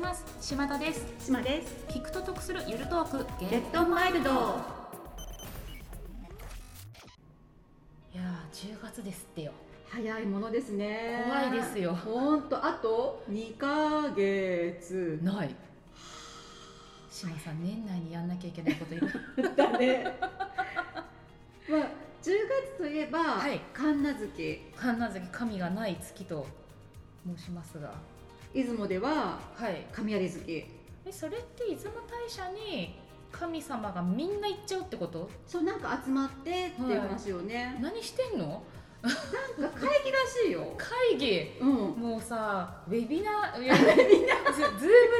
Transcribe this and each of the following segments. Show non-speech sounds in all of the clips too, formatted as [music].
ます。島田です。島です。聞くと得するゆるトーク。ゲットマイルド。いやー10月ですってよ。早いものですね。怖いですよ。ほんとあと2ヶ月。ない。島さん年内にやんなきゃいけないこといる [laughs] だね。まあ10月といえば、はい。神奈月。神奈月神がない月と申しますが出雲でははい神有月えそれって出雲大社に神様がみんな行っちゃうってことそうなんか集まってっていう話よね、何してんのなんか会議らしいよ会議うんもうさウェビナーいやズ Zoom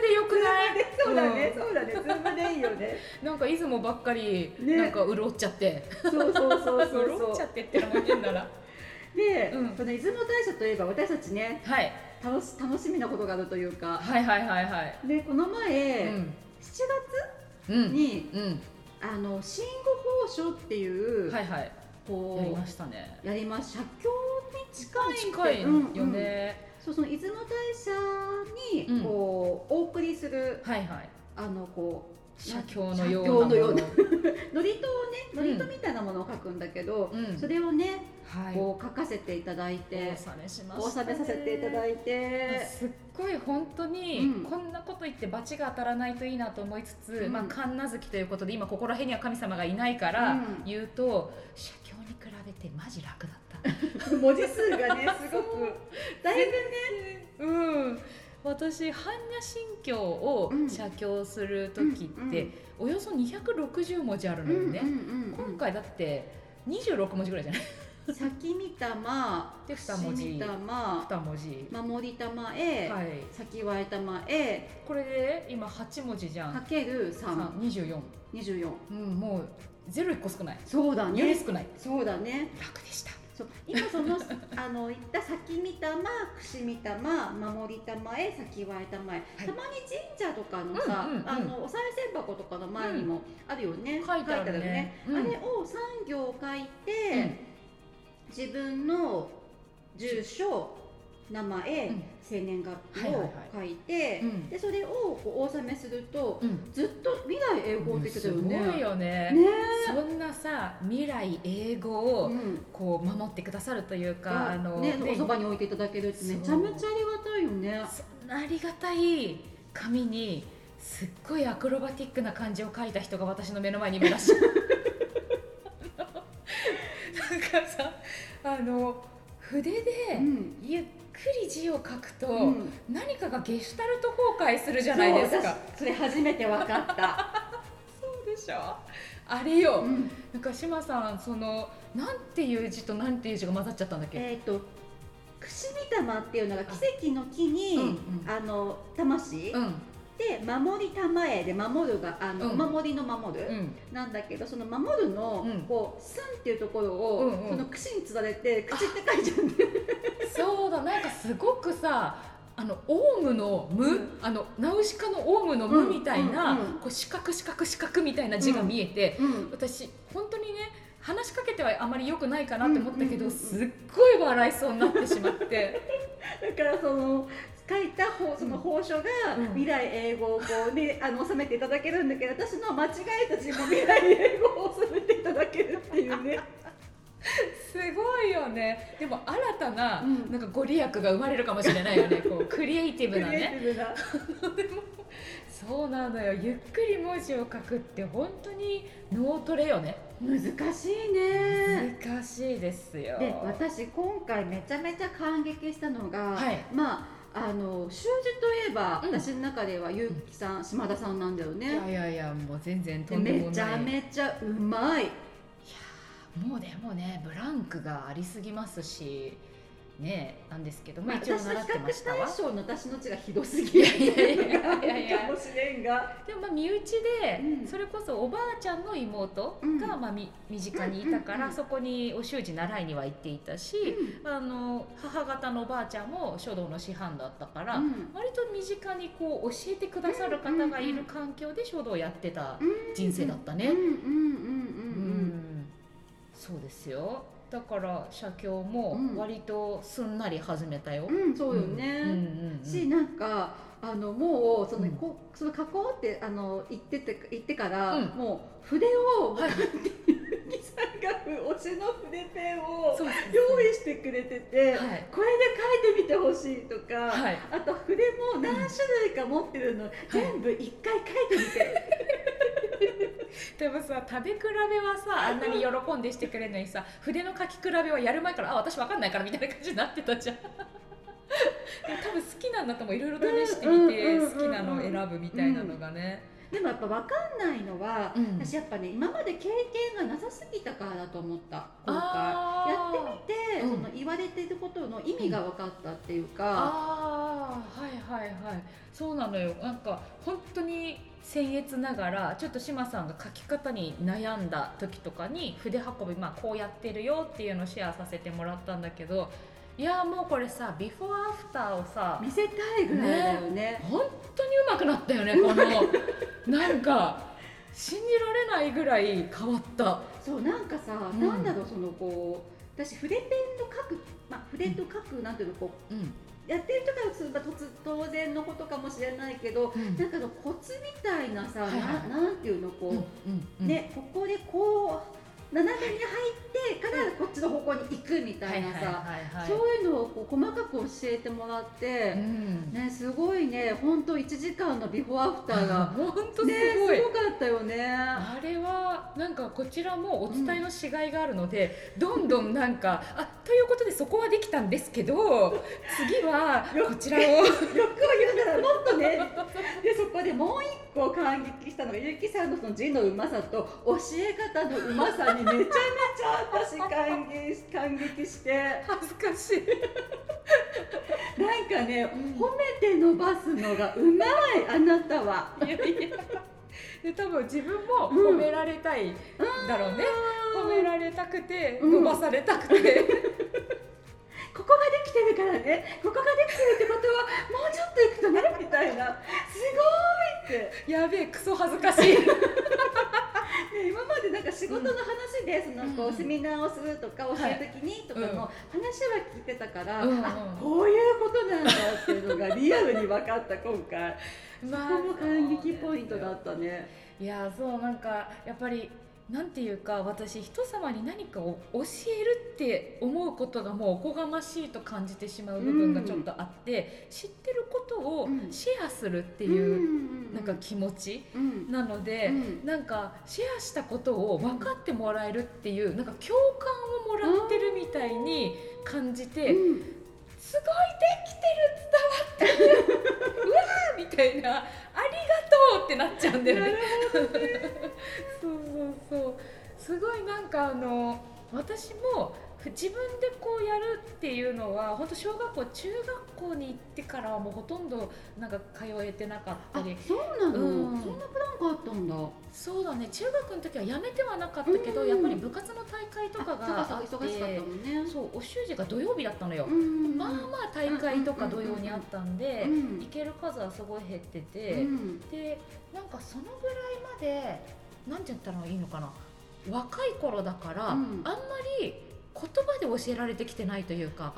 でよくないそうだね、そうだね、 Zoom でいいよね。なんか出雲ばっかりねなんか潤っちゃって、そうそうそうそう潤っちゃってってのも変ならで、うんこの出雲大社といえば私た。ちねはい楽し楽しみなことがあるというか。はいはいはいはい。でこの前、うん。7うん。月にうん。あの新五宝書っていう、はいはい。こうやりましたね。やります写経に近い近いうんよね、そうその出雲大社に、うん。こうお送りするはいはい。あのこう写経のような写経のような。も [laughs] 祝詞をねうん。祝詞みたいなものを書くんだけど、うん。それをねはい。こう書かせていただいてお納めしまおした納めさせていただいて。すっごい本当に、うん。こんなこと言って罰が当たらないといいなと思いつつ、うん。まあ神奈月ということで今ここら辺には神様がいないからうん。言うと、写経に比べてマジ楽だった。[laughs] 文字数がねすごく。[laughs] だいぶうん私般若心経をうん。写経する時って、うんおよそ260文字あるのよね、今回だって26文字ぐらいじゃない？[laughs] 先見たまで二文字。見たま2文字。守りたまへ、はい。先はえたまへこれで今8文字じゃん。かける三。24 24うんもうゼロ1個少ない。そうだよりね少ない。そうだね。楽でしたそう今そのあの言った先見たま串見たま守りたまへ先はえたまへ、はい。たまに神社とかのさ、うんうんうん。あのお賽銭箱とかの前にもあるよね、書いてあるね。うん。あれを3行書いて、自分の住所名前、うん。生年月日を書いて、うん。でそれをこうお納めすると、うん。ずっと未来英語って言ってたよね。すごいよね。ね。そんなさ未来英語をうん。こう守ってくださるというか、があのね、ねおそばに置いていただけるってめちゃめちゃありがたいよね。そんなありがたい紙にすっごいアクロバティックな漢字を書いた人が私の目の前にいらっしゃる。[laughs] なんかさあの筆でうん。ゆっくり字を書くと、うん。何かがゲシュタルト崩壊するじゃないですか。それ初めて分かった。[laughs] そうでしょ？あれよ、うん。なんか島さんそのなんていう字となんていう字が混ざっちゃったんだっけ、えっ、と串見玉っていうのが奇跡の木に、うんうん。あの魂、うんで守り玉へで守るがあの、うん。お守りの守る、うん。なんだけどその守るの、うん。こう寸っていうところを、うんうん。その串につられて口って書いちゃうんで [laughs] そうだ。なんかすごくさあのオウムの無、うん。あのナウシカのオウムの無みたいな、こう四角四角四角みたいな字が見えて、うん。私本当にね話しかけてはあまり良くないかなって思ったけど、すっごい笑いそうになってしまって。[laughs] だからその書いた方その法書がうん。未来英語をこうね [laughs] あの収めていただけるんだけど私の間違えた字も未来英語を収めていただけるっていうね。すごいよね。でも新たな,、うん。なんかご利益が生まれるかもしれないよね。[laughs] こうクリエイティブなね。[laughs] そうなのよ。ゆっくり文字を書くって本当に脳トレよね。難しいね。難しいですよ。で私今回めちゃめちゃ感激したのが、はい。まああの習字といえば、うん。私の中では結城さん、島田さんなんだよいねやいやいやもう全然とでんでもない。めちゃめちゃうまい。いやーもうでもねブランクがありすぎますしねなんですけどまあ一応習ってま較したわ。対象の私の字がひどすぎるいうのがあるかもしれんが。でもまあ身内で、うん。それこそおばあちゃんの妹が、うん。まあ、み身近にいたから、うんうんうんそこにお習字習いには行っていたし、あの母方のおばあちゃんも書道の師範だったから、うん。割と身近にこう教えてくださる方がいる環境で書道をやってたうん。人生だったね。うんうんうんうんううんん。そうですよだから写経もうん。割とすんなり始めたよ、うんそうよね、うんうんうんしなんかあのもうその、うん。こその加工ってあの言ってて言ってから、うん。もう筆を、はいゆきさんが推しの筆ペンを用意してくれてて、はい。これで書いてみてほしいとか、はい。あと筆も何種類か持ってるの、全部一回書いてみて、でもさ食べ比べはさあんなに喜んでしてくれるのにさ筆の書き比べはやる前からあ私わかんないからみたいな感じになってたじゃん。[laughs] 多分好きなんだと思ういろいろ試してみてうんうんうんうん好きなのを選ぶみたいなのがね、でもやっぱ分かんないのは、うん。私やっぱね今まで経験がなさすぎたからだと思った。今回やってみて、うん。その言われてることの意味が分かったっていうか、ああはいはいはい。そうなのよ。なんか本当に僭越ながらちょっと志麻さんが書き方に悩んだ時とかに筆運び、まあ、こうやってるよっていうのをシェアさせてもらったんだけどいやもうこれさビフォーアフターをさ見せたいぐらいだよね。本当にうまくなったよね [laughs] このなんか信じられないぐらい変わった。そうなんかさ、うん。なんだろうそのこう私筆ペンの書く、まあ、筆と書くなんていうのこううんやってる人からすれば突当然のことかもしれないけど、うん。なんかのコツみたいなさ、はいはい。ななんていうのこう、うんうんねここでこう斜めに入ってからこっちの方向に行くみたいなさ、そういうのをこう細かく教えてもらって、うん。ねすごいね本当1時間のビフォーアフターが本当すねごい、すごかったよね。あれはなんかこちらもお伝えのしがいがあるので、どんどんなんかあということでそこはできたんですけど次はこちらを。欲を言うならもっとね。でそこでもう一個感激したのがゆきさんのその字のうまさと教え方のうまさにめちゃめちゃ私感激感激して。恥ずかしい。なんかね、ん。褒めて伸ばすのがうまいあなたは。いやいや。で多分自分も褒められたいだろうね、褒められたくてうん。伸ばされたくて、[laughs] ここができてるからね。ここができてるってことはもうちょっと行くとねみたいな。すごいって。やべえクソ恥ずかしいね、今までなんか仕事の話で、そのこうセミナーをするとか教えるときにとかうんの話は聞いてたから、こういうことなんだっていうのがリアルに分かった今回。[laughs] そまこも感激ポイントだったね。いやそうなんかやっぱりなんていうか私人様に何かを教えるって思うことがもうおこがましいと感じてしまう部分がちょっとあって、知ってることをうん。シェアするってていうなんか気持ちうん。なので、うん。なんかシェアしたことを分かってもらえるっていうなんか共感をもらってるみたいに感じて、うん。すごいできてる伝わってる [laughs] うわーみたいなありがとうってなっちゃうんだよね。そうそうそうすごいなんかあの私もふ自分でこうやるっていうのは本当小学校中学校に行ってからはもうほとんどなんか通えてなかったありそうなの、うん。そんなプランがあったんだ。そうだね中学の時はやめてはなかったけど、うん。やっぱり部活の大会とかがああって忙しかったもんね。そうお習字が土曜日だったのよ、うんまあまあ大会とか土曜にあったんで、うん行ける数はすごい減ってて、うん。でなんかそのぐらいまでなんて言ったらいいのかな。若い頃だから、うん。あんまり言葉で教えられてきてないというか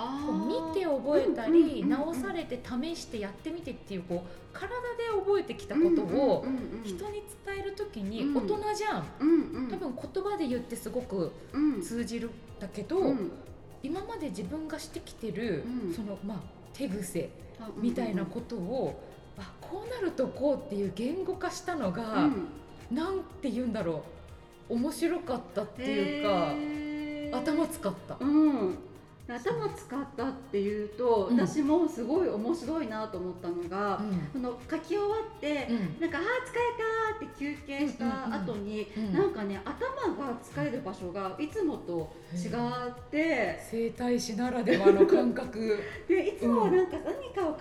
見て覚えたり、直されて試してやってみてっていうこう体で覚えてきたことを人に伝える時にうん。大人じゃん、多分言葉で言ってすごくうん。通じるんだけど、うん。今まで自分がしてきてる、うん。そのまあ手癖あみたいなことを、あこうなるとこうっていう言語化したのが、うんなんて言うんだろう。面白かったっていうか、頭使った。うん頭使ったっていうと、うん。私もすごい面白いなと思ったのが、その書き終わって、うん。なんか「あー疲れた」って休憩した後に、うんうんうんなんかね頭が疲れる場所がいつもと違って、整体師ならではの感覚。[laughs] でいつもはなんか何かを考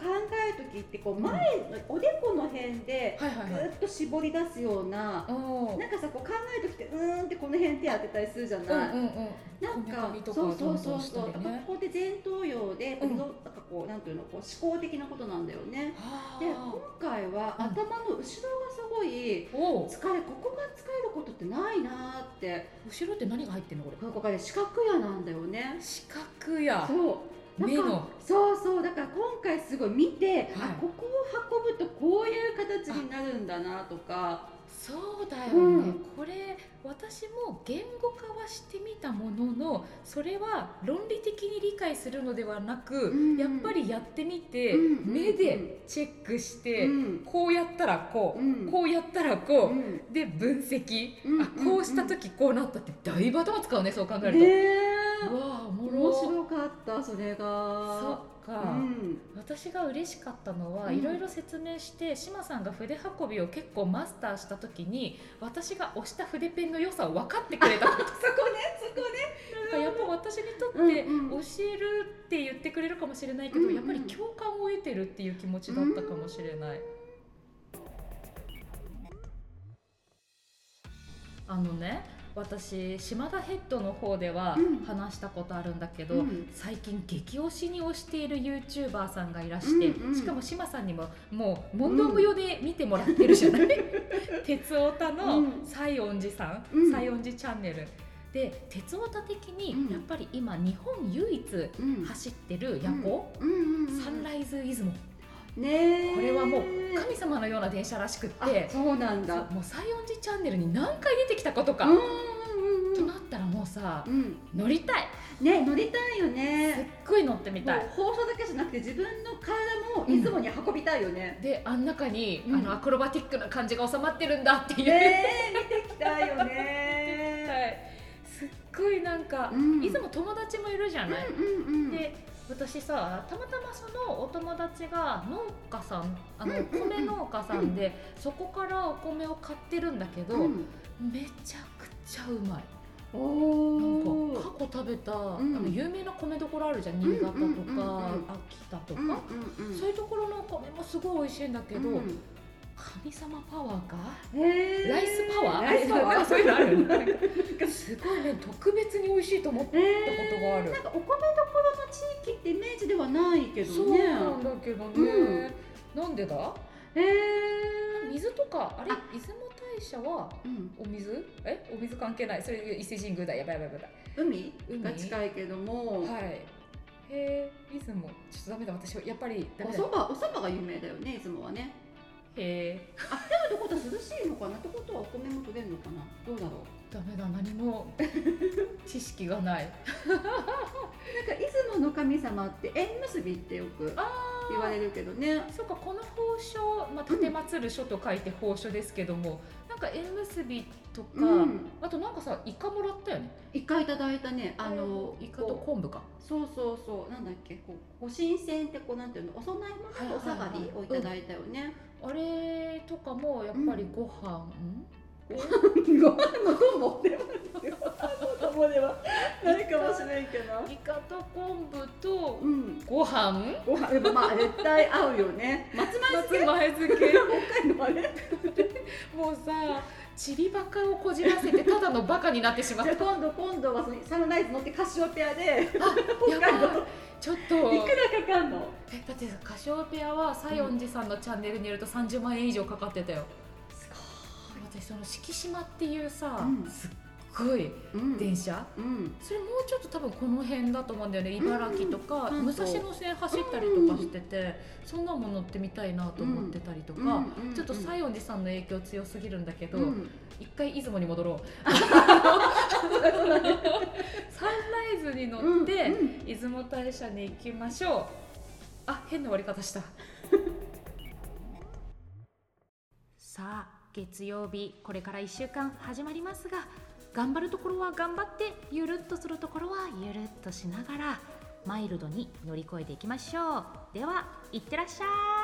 える時ってこう前のおでこの辺ではいはいはい。ぐっと絞り出すような。おーなんかさこう考える時ってうーんってこの辺手当てたりするじゃない、うんうんうん。なんかそうそうそうんそう、ここで前頭葉で、うん。なんかこうなんていうのこう思考的なことなんだよね。はで今回はうん。頭の後ろがすごい疲れここが疲れることってないなーって。後ろって何が入ってんのこれ？ここがね四角屋なんだよね。四角やそう。目の。そうそう。だから今回すごい見て、はい。あここを運ぶとこういう形になるんだなとか。そうだよね、うん。これ私も言語化はしてみたもののそれは論理的に理解するのではなく、うん。やっぱりやってみて、うん。目でチェックして、うん。こうやったらこう、うん。こうやったらこう、うん。で分析、うん。あこうした時こうなったってだいぶ頭使うねそう考えると、面白かったそれそがっか、うん。私が嬉しかったのは、うん。いろいろ説明して志麻さんが筆運びを結構マスターした時に私が押した筆ペンの良さを分かってくれたこと。そこねそこね。やっぱ私にとって教えるって言ってくれるかもしれないけど、うんうん。やっぱり共感を得てるっていう気持ちだったかもしれない。あのね私島田ヘッドの方ではうん。話したことあるんだけど、うん。最近激推しに推している YouTuber さんがいらして、うんうん。しかも志麻さんにももう問答無用で見てもらってるじゃない、[laughs] 鉄オタのうん。西園寺さん、うん。西園寺チャンネル。で鉄オタ的にうん。やっぱり今日本唯一うん。走ってる夜行、うん。うんうんサンライズ出雲ねえこれはもう神様のような電車らしくっあてそうなんだ。もう西園寺チャンネルに何回出てきたことか、うんうんうんとなったらもうさうん。乗りたい。ね乗りたいよすっねごい乗ってみたい。放送だけじゃなくて自分の体も出雲に運びたいよね、であん中に、うん。あのアクロバティックな感じが収まってるんだっていう、ねえ見てきたいよはね [laughs] い。すっごいなんか、うん。いつも友達もいるじゃない、うんうんうん。で私さたまたまそのお友達が農家さんあの、米農家さんで、そこからお米を買ってるんだけど、うん。めちゃくちゃうまい。おなんおか過去食べた、ん。あの有名な米どころあるじゃん新潟とか、秋田とか、そういうところのお米もすごい美味しいんだけど、うん神様パワーか？ライスパワー？ライスパワー？[laughs] そういうのある [laughs] なんか。すごいね特別に美味しいと思ったことがある。なんかお米どころの地域ってイメージではないけどそうねなんだけどね、なんでだ？へえ水とかあれあ。出雲大社はうん。お水？え？お水関係ない。それ伊勢神宮だ。やばいやばいやばい海海が近いけども、はい。へえ出雲。ちょっとダメだ私やっぱりダメだお蕎麦お蕎麦が有名だよね出雲はねへえあでもってことは涼しいのかな？ってことはお米も取れるのかな？どうだろう？ダメだ何も。[laughs] 知識がない。なんか出雲の神様って縁結びってよくあ言われるけどね。そうかこの宝書、まあ、立てまつる書と書いて宝書ですけども、なんか縁結びとか、うん。あとなんかさイカもらったよね。一回いただいたね。あのイカとこ昆布か。うそうそうそう。なんだっけ？こうご神仙ってこうなんていうの？お供え物のお下がりをいただいたよね、あれとかもやっぱりご飯、ご飯？の友ではご飯の友ではないかもしれんけどイカと昆布とうん。ご飯？ご飯。でもまあ絶対合うよね。[laughs] 松前漬け。松前漬け。[laughs] もうさチリバカをこじらせてただのバカになってしまった。あ今度今度はそのサンライズ乗ってカシオペアであやばい。ちょっと。いくらかかんの？えだってさカシオペアは西園寺さんのチャンネルによると30万円以上かかってたよ。す私その敷島っていうさ、うん。すっごい電車、うん。それもうちょっと多分この辺だと思うんだよね。茨城とか、うん。武蔵野線走ったりとかしてて、そんなもの乗ってみたいなと思ってたりとか、うん。うん。ちょっと西園寺さんの影響強すぎるんだけど、うん。一回出雲に戻ろう。[laughs] サンライズに乗って、うん。出雲大社に行きましょう。あ変な終わり方した。さあ月曜日これから1週間始まりますが頑張るところは頑張ってゆるっとするところはゆるっとしながらマイルドに乗り越えていきましょう。ではいってらっしゃい。